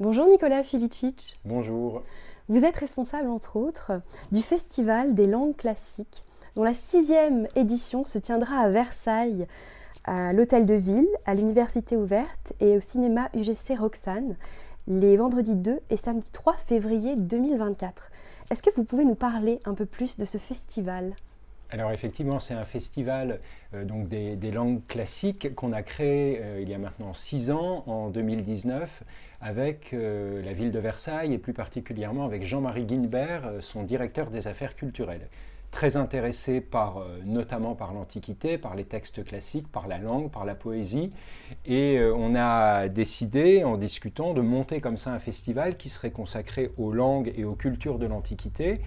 Bonjour Nicolas Filicic. Bonjour. Vous êtes responsable, entre autres, du Festival des langues classiques, dont la sixième édition se tiendra à Versailles, à l'Hôtel de Ville, à l'Université ouverte et au cinéma UGC Roxane, les vendredis 2 et samedi 3 février 2024. Est-ce que vous pouvez nous parler un peu plus de ce festival? Alors effectivement, c'est un festival euh, donc des, langues classiques qu'on a créé euh, il y a maintenant six ans, en 2019, avec euh, la ville de Versailles et plus particulièrement avec Jean-Marie Guinbert, son directeur des affaires culturelles. Très intéressé par, notamment par l'Antiquité, par les textes classiques, par la langue, par la poésie. Et on a décidé, en discutant, de monter comme ça un festival qui serait consacré aux langues et aux cultures de l'Antiquité,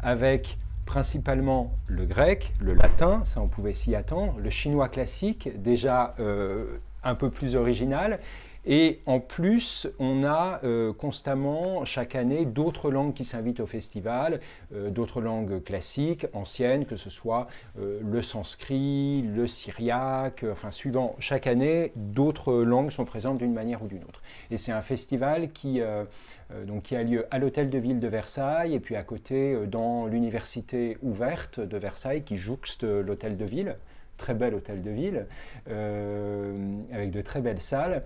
avec principalement le grec, le latin, ça on pouvait s'y attendre, le chinois classique, déjà euh, un peu plus original, et en plus, on a euh, constamment, chaque année, d'autres langues qui s'invitent au festival, euh, d'autres langues classiques, anciennes, que ce soit le sanskrit, le syriaque, enfin, suivant chaque année, d'autres langues sont présentes d'une manière ou d'une autre. Et c'est un festival qui euh, donc, qui a lieu à l'hôtel de ville de Versailles et puis à côté euh, dans l'université ouverte de Versailles qui jouxte euh, l'hôtel de ville très bel hôtel de ville, avec de très belles salles.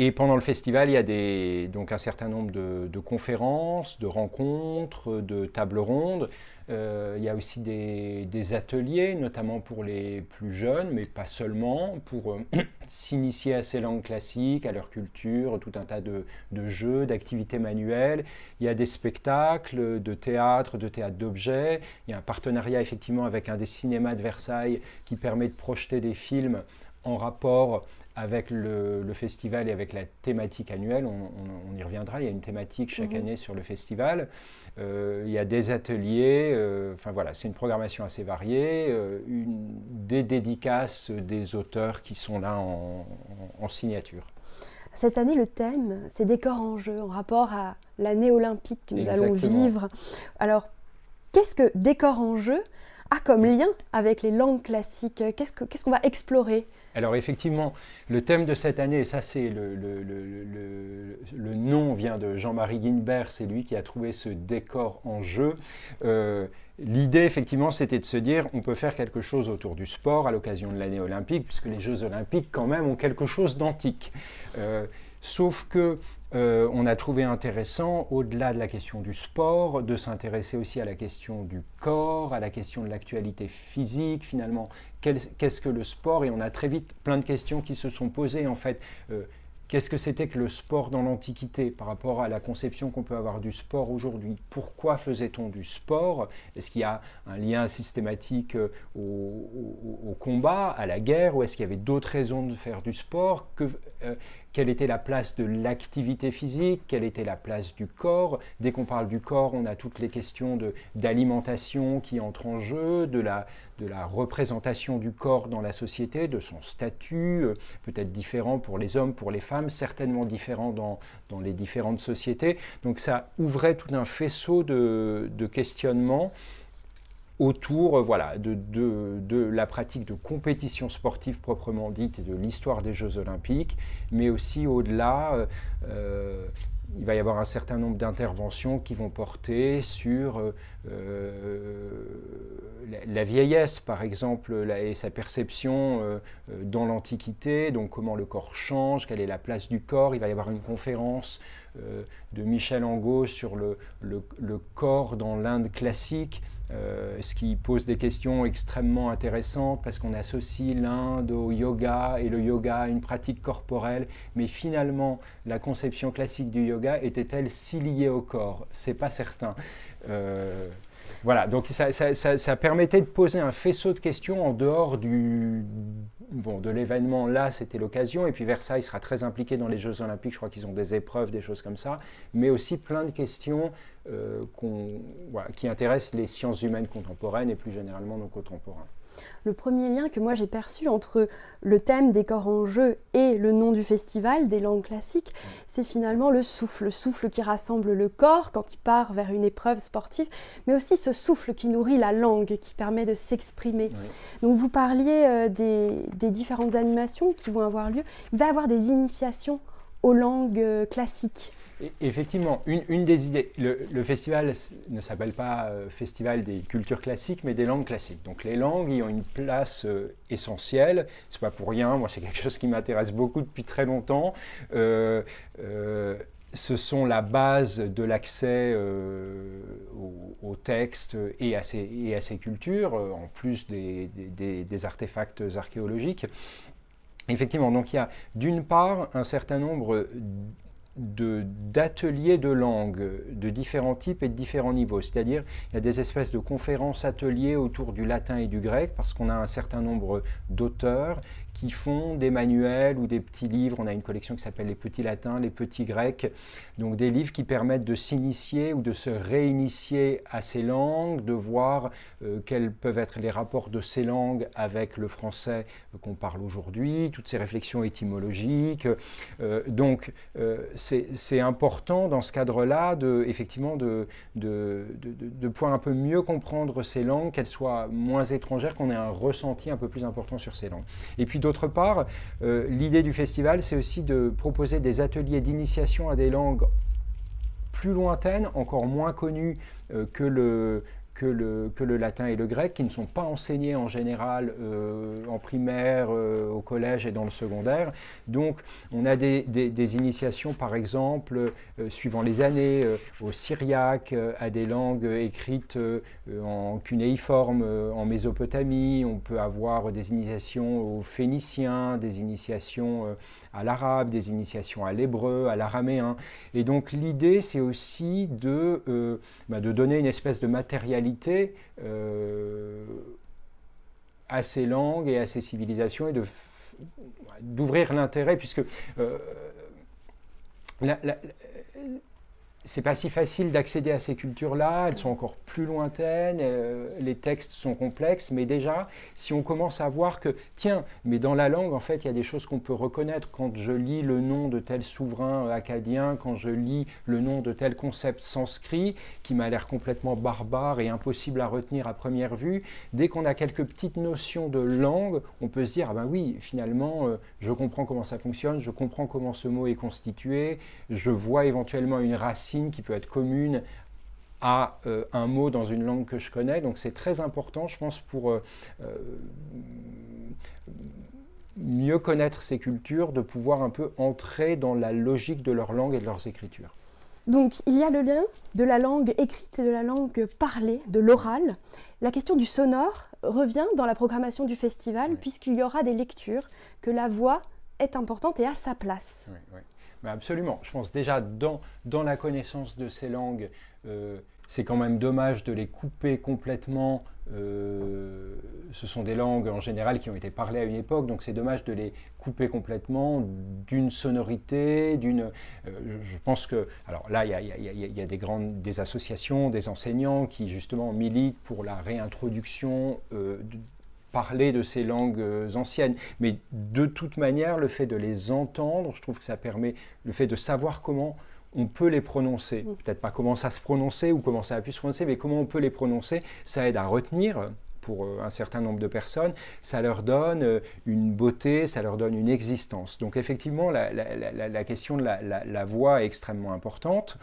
Et pendant le festival, il y a donc un certain nombre de, conférences, de rencontres, de tables rondes. Euh, il y a aussi des, ateliers, notamment pour les plus jeunes, mais pas seulement, pour euh, s'initier à ces langues classiques, à leur culture, tout un tas de, jeux, d'activités manuelles. Il y a des spectacles de théâtre, de théâtre d'objets. Il y a un partenariat effectivement avec un des cinémas de Versailles qui permet de projeter des films en rapport avec le, festival et avec la thématique annuelle, on, y reviendra, il y a une thématique chaque mhm. année sur le festival, euh, il y a des ateliers, euh, enfin voilà, c'est une programmation assez variée, euh, une, des dédicaces des auteurs qui sont là en, signature. Cette année, le thème, c'est décor en jeu, en rapport à l'année olympique que nous allons vivre. Alors, qu'est-ce que décor en jeu? A comme lien avec les langues classiques Qu'est-ce qu'on va explorer? Alors effectivement, le thème de cette année, ça c'est le, le, nom vient de Jean-Marie Guinbert, c'est lui qui a trouvé ce décor en jeu. Euh, l'idée effectivement c'était de se dire on peut faire quelque chose autour du sport à l'occasion de l'année olympique, puisque les Jeux olympiques quand même ont quelque chose d'antique. Euh, sauf que euh, on a trouvé intéressant, au-delà de la question du sport, de s'intéresser aussi à la question du corps, à la question de l'actualité physique, finalement, qu'est-ce que le sport? Et on a très vite plein de questions qui se sont posées, en fait. Euh, Qu'est-ce que c'était que le sport dans l'Antiquité par rapport à la conception qu'on peut avoir du sport aujourd'hui? Pourquoi faisait-on du sport? Est-ce qu'il y a un lien systématique euh, au, combat, à la guerre, ou est-ce qu'il y avait d'autres raisons de faire du sport? Euh, Quelle était la place de l'activité physique? Quelle était la place du corps? Dès qu'on parle du corps, on a toutes les questions d'alimentation qui entrent en jeu, de la, de la représentation du corps dans la société, de son statut, euh, peut-être différent pour les hommes, pour les femmes certainement différents dans, dans, les différentes sociétés. Donc ça ouvrait tout un faisceau de, de questionnements autour voilà, de, la pratique de compétition sportive proprement dite et de l'histoire des Jeux olympiques, mais aussi au-delà, euh, euh, il va y avoir un certain nombre d'interventions qui vont porter sur euh, euh, la, vieillesse, par exemple, et sa perception euh, dans l'Antiquité, donc comment le corps change, quelle est la place du corps. Il va y avoir une conférence de Michel Angot sur le, le corps dans l'Inde classique. Euh, ce qui pose des questions extrêmement intéressantes parce qu'on associe l'Inde au yoga et le yoga à une pratique corporelle, mais finalement la conception classique du yoga était-elle si liée au corps? C'est pas certain. Euh, voilà, donc ça, permettait de poser un faisceau de questions en dehors du, bon, de l'événement. Là, c'était l'occasion. Et puis Versailles sera très impliqué dans les Jeux Olympiques. Je crois qu'ils ont des épreuves, des choses comme ça. Mais aussi plein de questions euh, qui intéressent les sciences humaines contemporaines et plus généralement nos contemporains le premier lien que moi j'ai perçu entre le thème des corps en jeu et le nom du festival des langues classiques, c'est finalement le souffle, le souffle qui rassemble le corps quand il part vers une épreuve sportive, mais aussi ce souffle qui nourrit la langue, qui permet de s'exprimer. Donc vous parliez euh, des, différentes animations qui vont avoir lieu. Il va y avoir des initiations aux langues classiques Effectivement, une, des idées, le, festival ne s'appelle pas euh, Festival des cultures classiques, mais des langues classiques. Donc les langues y ont une place euh, essentielle. C'est pas pour rien. Moi, c'est quelque chose qui m'intéresse beaucoup depuis très longtemps. Euh, ce sont la base de l'accès aux, textes et à ces, et à ces cultures, en plus des, des artefacts archéologiques. Effectivement, donc il y a d'une part un certain nombre d'ateliers de, langue de différents types et de différents niveaux. C'est-à-dire, il y a des espèces de conférences ateliers autour du latin et du grec, parce qu'on a un certain nombre d'auteurs qui font des manuels ou des petits livres. On a une collection qui s'appelle Les Petits Latins, Les Petits Grecs. Donc des livres qui permettent de s'initier ou de se réinitier à ces langues, de voir euh, quels peuvent être les rapports de ces langues avec le français qu'on parle aujourd'hui, toutes ces réflexions étymologiques. Euh, donc euh, c'est important dans ce cadre-là de, effectivement de, pouvoir un peu mieux comprendre ces langues, qu'elles soient moins étrangères, qu'on ait un ressenti un peu plus important sur ces langues. Et puis D'autre part, euh, l'idée du festival, c'est aussi de proposer des ateliers d'initiation à des langues plus lointaines, encore moins connues euh, que le, que le, latin et le grec, qui ne sont pas enseignés en général euh, en primaire, euh, au collège et dans le secondaire. Donc on a des, des, initiations, par exemple, euh, suivant les années, au syriaque, à des langues écrites en cunéiforme, en Mésopotamie. On peut avoir des initiations aux phéniciens, des initiations à l'arabe, des initiations à l'hébreu, à l'araméen. Et donc l'idée, c'est aussi de, bah, de donner une espèce de matérialité euh, à ces langues et à ces civilisations et d'ouvrir l'intérêt, puisque euh, la, c'est pas si facile d'accéder à ces cultures-là, elles sont encore plus lointaines, euh, les textes sont complexes, mais déjà, si on commence à voir que, tiens, mais dans la langue, en fait, il y a des choses qu'on peut reconnaître. Quand je lis le nom de tel souverain euh, acadien, quand je lis le nom de tel concept sanskrit, qui m'a l'air complètement barbare et impossible à retenir à première vue, dès qu'on a quelques petites notions de langue, on peut se dire, ah ben oui, finalement, euh, je comprends comment ça fonctionne, je comprends comment ce mot est constitué, je vois éventuellement une racine qui peut être commune à euh, un mot dans une langue que je connais. Donc c'est très important, je pense, pour euh, euh, mieux connaître ces cultures, de pouvoir un peu entrer dans la logique de leur langue et de leurs écritures. Donc il y a le lien de la langue écrite et de la langue parlée, de l'oral. La question du sonore revient dans la programmation du festival, puisqu'il y aura des lectures, que la voix est importante et a sa place. Oui, absolument. Je pense déjà dans, dans la connaissance de ces langues, euh, c'est quand même dommage de les couper complètement. Euh, ce sont des langues en général qui ont été parlées à une époque, donc c'est dommage de les couper complètement d'une sonorité, d'une. Euh, je pense que. Alors là, il y a, y a, des grandes des associations, des enseignants qui justement militent pour la réintroduction parler de ces langues euh, anciennes. Mais de toute manière, le fait de les entendre, je trouve que ça permet, le fait de savoir comment on peut les prononcer, mm. peut-être pas comment ça se prononcer ou comment ça a pu se prononcer, mais comment on peut les prononcer, ça aide à retenir pour euh, un certain nombre de personnes, ça leur donne euh, une beauté, ça leur donne une existence. Donc effectivement, la, question de la, voix est extrêmement importante.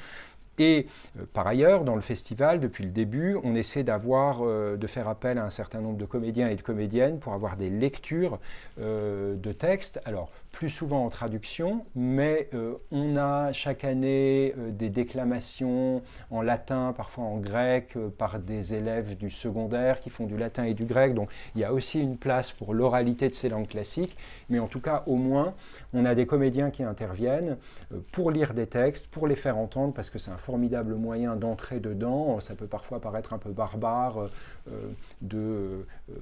Et euh, par ailleurs, dans le festival, depuis le début, on essaie d'avoir, euh, de faire appel à un certain nombre de comédiens et de comédiennes pour avoir des lectures euh, de textes. Alors, plus souvent en traduction, mais on a chaque année des déclamations en latin, parfois en grec, par des élèves du secondaire qui font du latin et du grec. Donc, il y a aussi une place pour l'oralité de ces langues classiques. Mais en tout cas, au moins, on a des comédiens qui interviennent pour lire des textes, pour les faire entendre, parce que c'est un formidable moyen d'entrer dedans. Ça peut parfois paraître un peu barbare euh, de euh,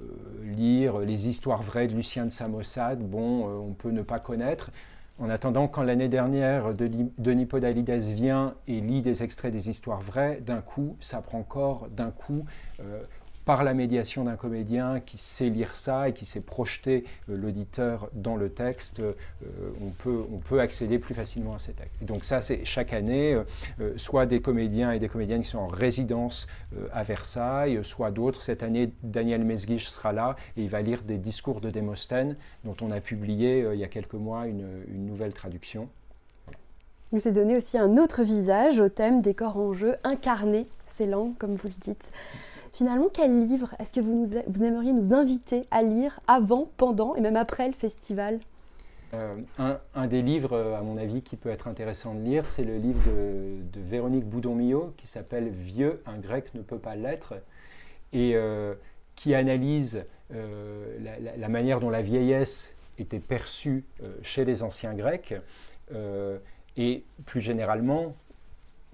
lire les histoires vraies de Lucien de Samosade. Bon, euh, on peut ne pas connaître. En attendant, quand l'année dernière, Denis Podalides vient et lit des extraits des histoires vraies, d'un coup, ça prend corps, d'un coup, par la médiation d'un comédien qui sait lire ça et qui sait projeter euh, l'auditeur dans le texte, euh, on, peut, on peut accéder plus facilement à ces textes. donc ça, c'est chaque année, euh, soit des comédiens et des comédiennes qui sont en résidence à Versailles, soit d'autres. Cette année, Daniel Mesguich sera là et il va lire des discours de Démosthène dont on a publié il y a quelques mois une, une nouvelle traduction. Il s'est donné aussi un autre visage au thème des corps en jeu, incarner ces langues, comme vous le dites. Finalement, quel livre est-ce que vous, vous aimeriez nous inviter à lire avant, pendant et même après le festival? Euh, un, des livres, à mon avis, qui peut être intéressant de lire, c'est le livre de, Véronique Boudon-Millot qui s'appelle Vieux, un grec ne peut pas l'être, et euh, qui analyse euh, la, manière dont la vieillesse était perçue chez les anciens grecs, et plus généralement,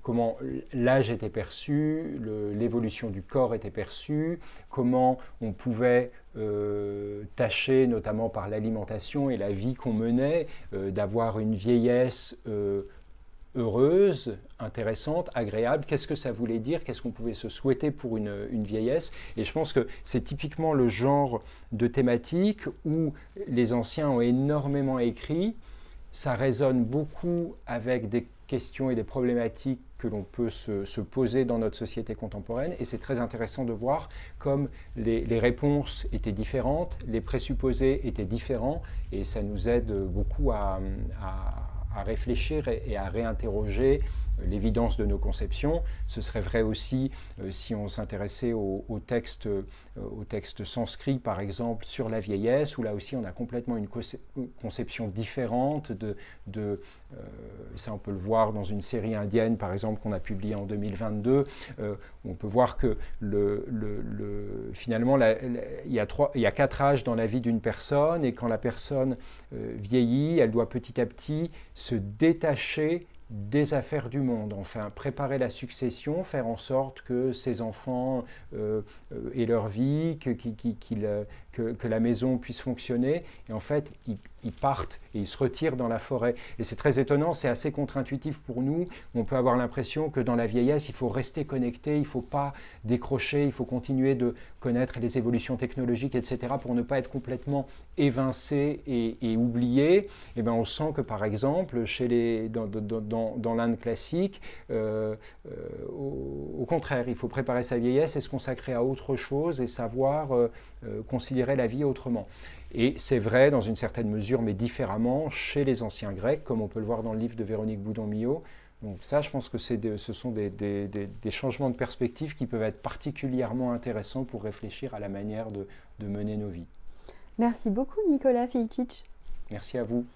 comment l'âge était perçu, l'évolution du corps était perçue, comment on pouvait euh, tâcher, notamment par l'alimentation et la vie qu'on menait, euh, d'avoir une vieillesse euh, heureuse, intéressante, agréable. Qu'est-ce que ça voulait dire? Qu'est-ce qu'on pouvait se souhaiter pour une, une vieillesse? Et je pense que c'est typiquement le genre de thématique où les anciens ont énormément écrit. Ça résonne beaucoup avec des questions et des problématiques que l'on peut se, poser dans notre société contemporaine. Et c'est très intéressant de voir comme les, réponses étaient différentes, les présupposés étaient différents, et ça nous aide beaucoup à, réfléchir et, à réinterroger l'évidence de nos conceptions. Ce serait vrai aussi euh, si on s'intéressait au, texte, euh, au texte sanscrit, par exemple, sur la vieillesse, où là aussi on a complètement une conception différente euh, ça, on peut le voir dans une série indienne, par exemple, qu'on a publiée en 2022. on peut voir que le, le, finalement, il, y a y a quatre âges dans la vie d'une personne, et quand la personne vieillit, elle doit petit à petit se détacher des affaires du monde, enfin préparer la succession, faire en sorte que ses enfants euh, euh, aient leur vie, que, la maison puisse fonctionner. Et en fait, ils, partent et ils se retirent dans la forêt. Et c'est très étonnant, c'est assez contre-intuitif pour nous. On peut avoir l'impression que dans la vieillesse, il faut rester connecté, il ne faut pas décrocher, il faut continuer de connaître les évolutions technologiques, etc., pour ne pas être complètement évincé et, oublié. Et eh bien, on sent que, par exemple, chez les, dans, l'Inde classique, euh, euh, au, contraire, il faut préparer sa vieillesse et se consacrer à autre chose et savoir euh, considérer la vie autrement. Et c'est vrai dans une certaine mesure, mais différemment, chez les anciens Grecs, comme on peut le voir dans le livre de Véronique Boudon-Millot. Donc ça, je pense que ce sont des, des, changements de perspective qui peuvent être particulièrement intéressants pour réfléchir à la manière de, de mener nos vies. Merci beaucoup Nicolas Filcic. Merci à vous.